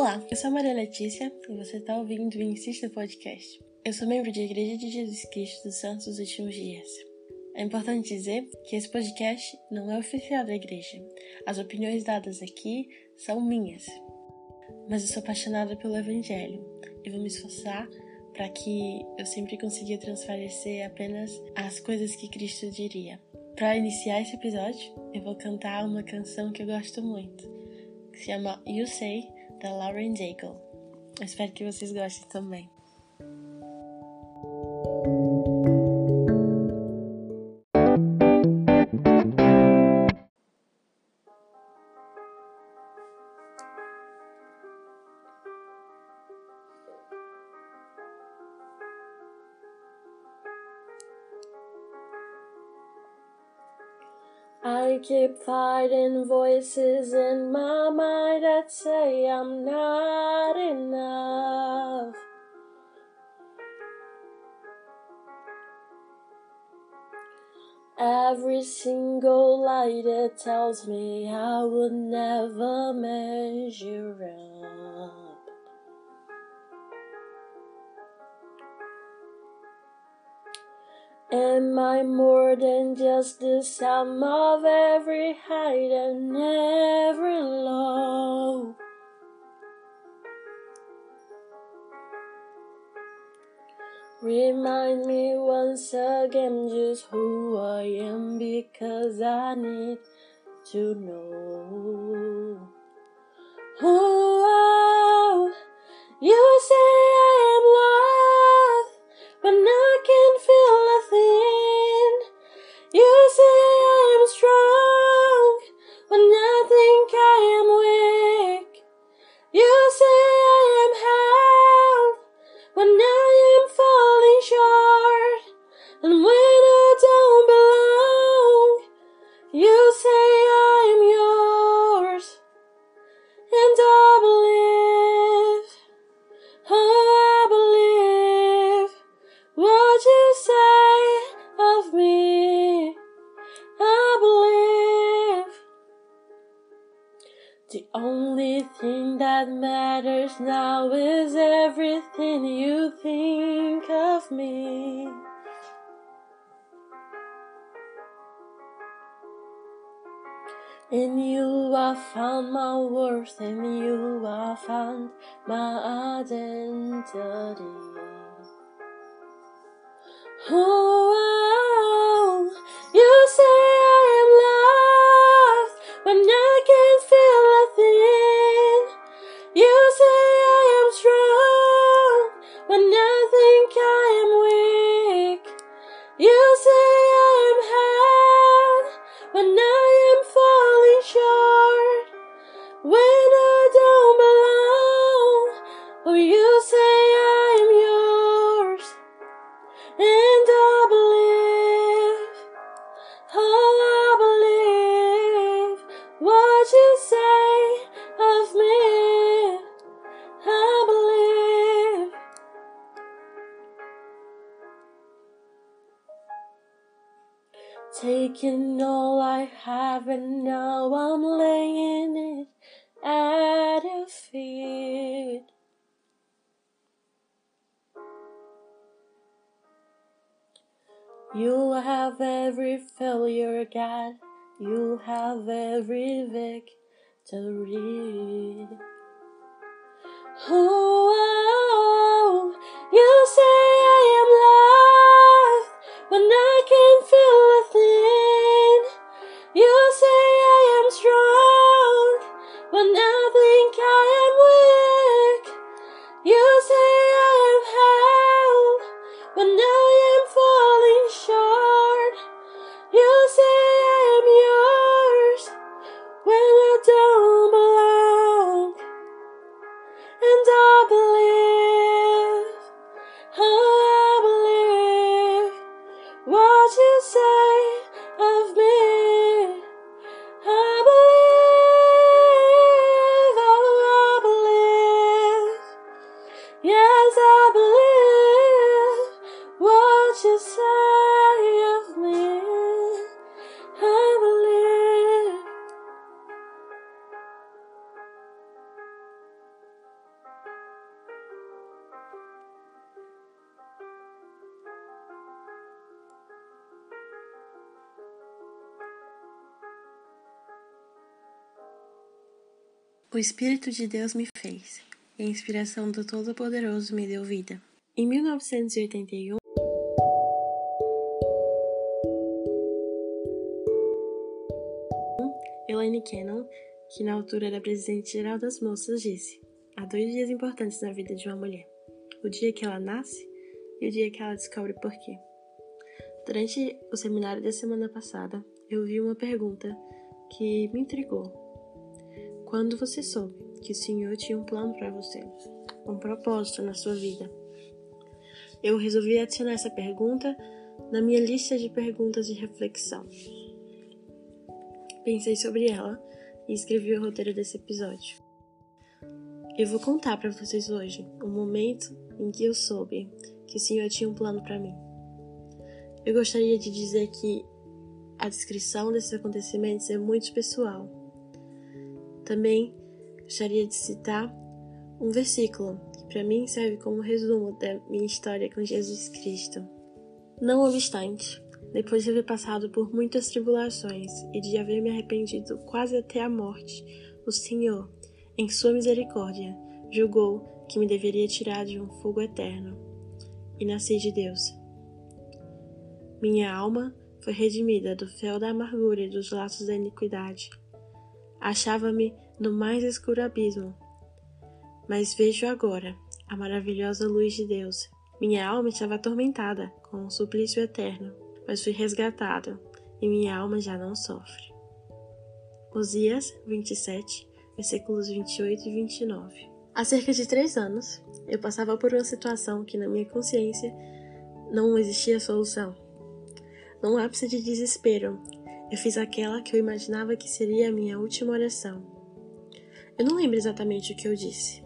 Olá, eu sou a Maria Letícia e você está ouvindo o Insista Podcast. Eu sou membro de Igreja de Jesus Cristo dos Santos dos Últimos Dias. É importante dizer que esse podcast não é oficial da igreja. As opiniões dadas aqui são minhas. Mas eu sou apaixonada pelo Evangelho e vou me esforçar para que eu sempre consiga transparecer apenas as coisas que Cristo diria. Para iniciar esse episódio, eu vou cantar uma canção que eu gosto muito, que se chama You Say, da Lauren. Eu espero que vocês gostem também. I keep fighting voices in my mind that say I'm not enough. Every single lie that tells me I would never measure up. Am I more than just the sum of every height and every low? Remind me once again just who I am because I need to know. Oh, you say now is everything you think of me. In you I found my worth, in you I found my identity. Oh, You have every failure, God. You'll have every victory. Oh, oh, oh. you say I am loved when I can't feel a thing. You say I am strong when I what you say of me. O Espírito de Deus me fez, e a inspiração do Todo-Poderoso me deu vida. Em 1981, Elaine Cannon, que na altura era presidente-geral das moças, disse: Há dois dias importantes na vida de uma mulher: o dia que ela nasce e o dia que ela descobre por quê. Durante o seminário da semana passada, eu vi uma pergunta que me intrigou. Quando você soube que o Senhor tinha um plano para você, um propósito na sua vida? Eu resolvi adicionar essa pergunta na minha lista de perguntas de reflexão. Pensei sobre ela e escrevi o roteiro desse episódio. Eu vou contar para vocês hoje o momento em que eu soube que o Senhor tinha um plano para mim. Eu gostaria de dizer que a descrição desses acontecimentos é muito pessoal. Também gostaria de citar um versículo que para mim serve como resumo da minha história com Jesus Cristo. Não obstante, depois de haver passado por muitas tribulações e de haver me arrependido quase até a morte, o Senhor, em sua misericórdia, julgou que me deveria tirar de um fogo eterno. E nasci de Deus. Minha alma foi redimida do fel da amargura e dos laços da iniquidade. Achava-me no mais escuro abismo, mas vejo agora a maravilhosa luz de Deus. Minha alma estava atormentada com um suplício eterno mas fui resgatado, e minha alma já não sofre. Osias 27, versículos 28 e 29. Há cerca de três anos, eu passava por uma situação que, na minha consciência, não existia solução. Num ápice de desespero, eu fiz aquela que eu imaginava que seria a minha última oração. Eu não lembro exatamente o que eu disse.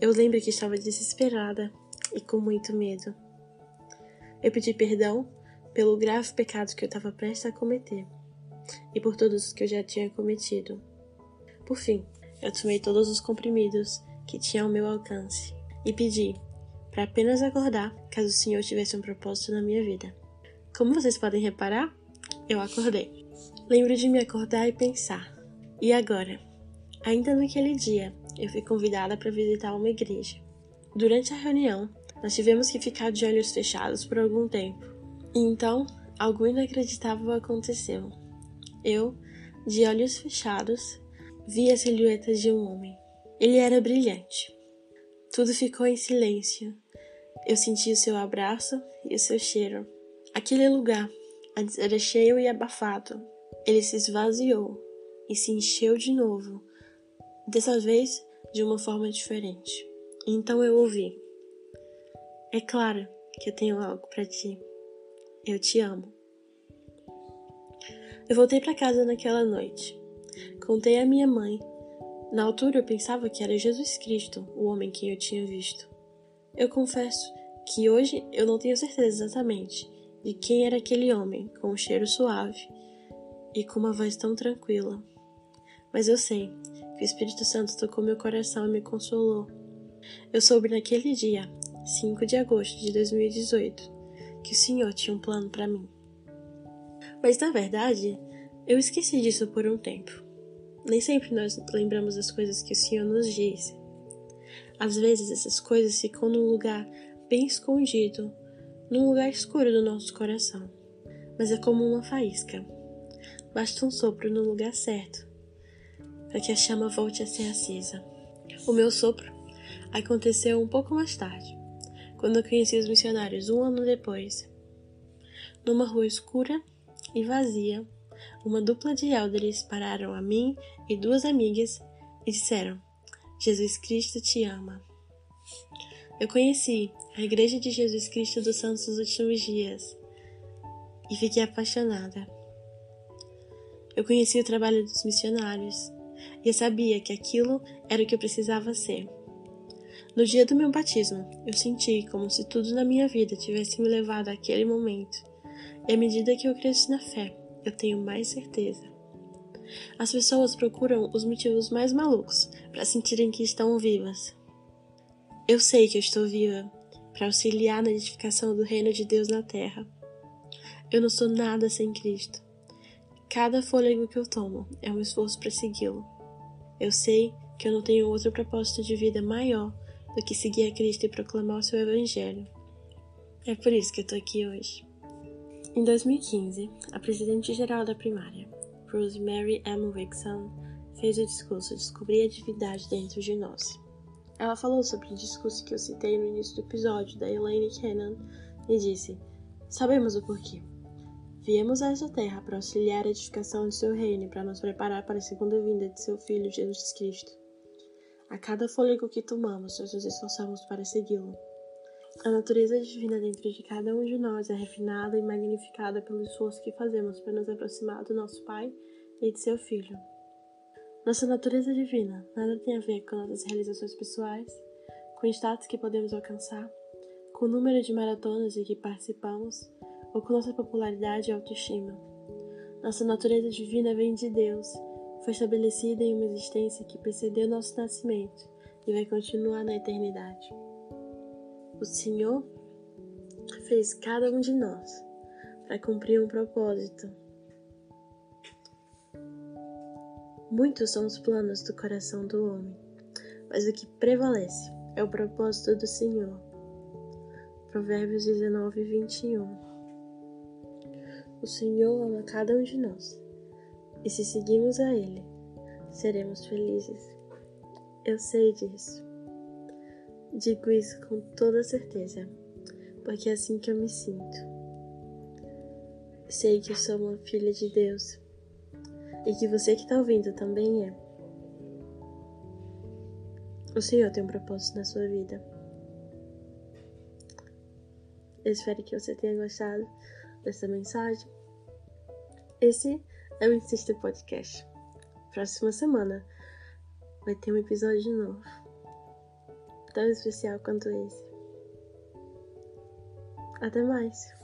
Eu lembro que estava desesperada e com muito medo. Eu pedi perdão pelo grave pecado que eu estava prestes a cometer e por todos os que eu já tinha cometido. Por fim, eu tomei todos os comprimidos que tinha ao meu alcance e pedi para apenas acordar caso o Senhor tivesse um propósito na minha vida. Como vocês podem reparar, eu acordei. Lembro de me acordar e pensar: e agora? Ainda naquele dia, eu fui convidada para visitar uma igreja. Durante a reunião, nós tivemos que ficar de olhos fechados por algum tempo então, algo inacreditável aconteceu. Eu, de olhos fechados, vi a silhueta de um homem. Ele era brilhante. Tudo ficou em silêncio. Eu senti o seu abraço e o seu cheiro. Aquele lugar era cheio e abafado. Ele se esvaziou e se encheu de novo, dessa vez de uma forma diferente. Então eu ouvi: É claro que eu tenho algo para ti. Eu te amo. Eu voltei para casa naquela noite. Contei à minha mãe. Na altura eu pensava que era Jesus Cristo, o homem que eu tinha visto. Eu confesso que hoje eu não tenho certeza exatamente de quem era aquele homem com um cheiro suave e com uma voz tão tranquila. Mas eu sei que o Espírito Santo tocou meu coração e me consolou. Eu soube naquele dia, 5 de agosto de 2018, que o Senhor tinha um plano para mim. Mas na verdade, eu esqueci disso por um tempo. Nem sempre nós lembramos das coisas que o Senhor nos disse. Às vezes essas coisas ficam num lugar bem escondido, num lugar escuro do nosso coração. Mas é como uma faísca. Basta um sopro no lugar certo para que a chama volte a ser acesa. O meu sopro aconteceu um pouco mais tarde quando eu conheci os missionários um ano depois. Numa rua escura e vazia, uma dupla de elders pararam a mim e duas amigas e disseram: Jesus Cristo te ama. Eu conheci a Igreja de Jesus Cristo dos Santos dos Últimos Dias e fiquei apaixonada. Eu conheci o trabalho dos missionários e eu sabia que aquilo era o que eu precisava ser. No dia do meu batismo, eu senti como se tudo na minha vida tivesse me levado àquele momento. E à medida que eu cresço na fé, eu tenho mais certeza. As pessoas procuram os motivos mais malucos para sentirem que estão vivas. Eu sei que eu estou viva para auxiliar na edificação do reino de Deus na terra. Eu não sou nada sem Cristo. Cada fôlego que eu tomo é um esforço para segui-lo. Eu sei que eu não tenho outro propósito de vida maior do que seguir a Cristo e proclamar o seu Evangelho. É por isso que eu tô aqui hoje. Em 2015, a presidente-geral da primária, Rosemary M. Wixon, fez o discurso Descobrir a Divindade Dentro de Nós. Ela falou sobre o discurso que eu citei no início do episódio da Elaine Cannon e disse: Sabemos o porquê. Viemos a esta terra para auxiliar a edificação de seu reino e para nos preparar para a segunda vinda de seu Filho Jesus Cristo. A cada fôlego que tomamos, nós nos esforçamos para segui-lo. A natureza divina dentro de cada um de nós é refinada e magnificada pelo esforço que fazemos para nos aproximar do nosso Pai e de seu Filho. Nossa natureza divina nada tem a ver com nossas realizações pessoais, com o status que podemos alcançar, com o número de maratonas de que participamos ou com nossa popularidade e autoestima. Nossa natureza divina vem de Deus, foi estabelecida em uma existência que precedeu nosso nascimento e vai continuar na eternidade. O Senhor fez cada um de nós para cumprir um propósito Muitos são os planos do coração do homem, mas o que prevalece é o propósito do Senhor. Provérbios 19, 21. O Senhor ama cada um de nós, e se seguimos a Ele, seremos felizes. Eu sei disso. Digo isso com toda certeza, porque é assim que eu me sinto. Sei que eu sou uma filha de Deus e que você que está ouvindo também é. O Senhor tem um propósito na sua vida. Eu espero que você tenha gostado dessa mensagem. Esse é o Insista Podcast. Próxima semana vai ter um episódio novo, tão especial quanto esse. Até mais!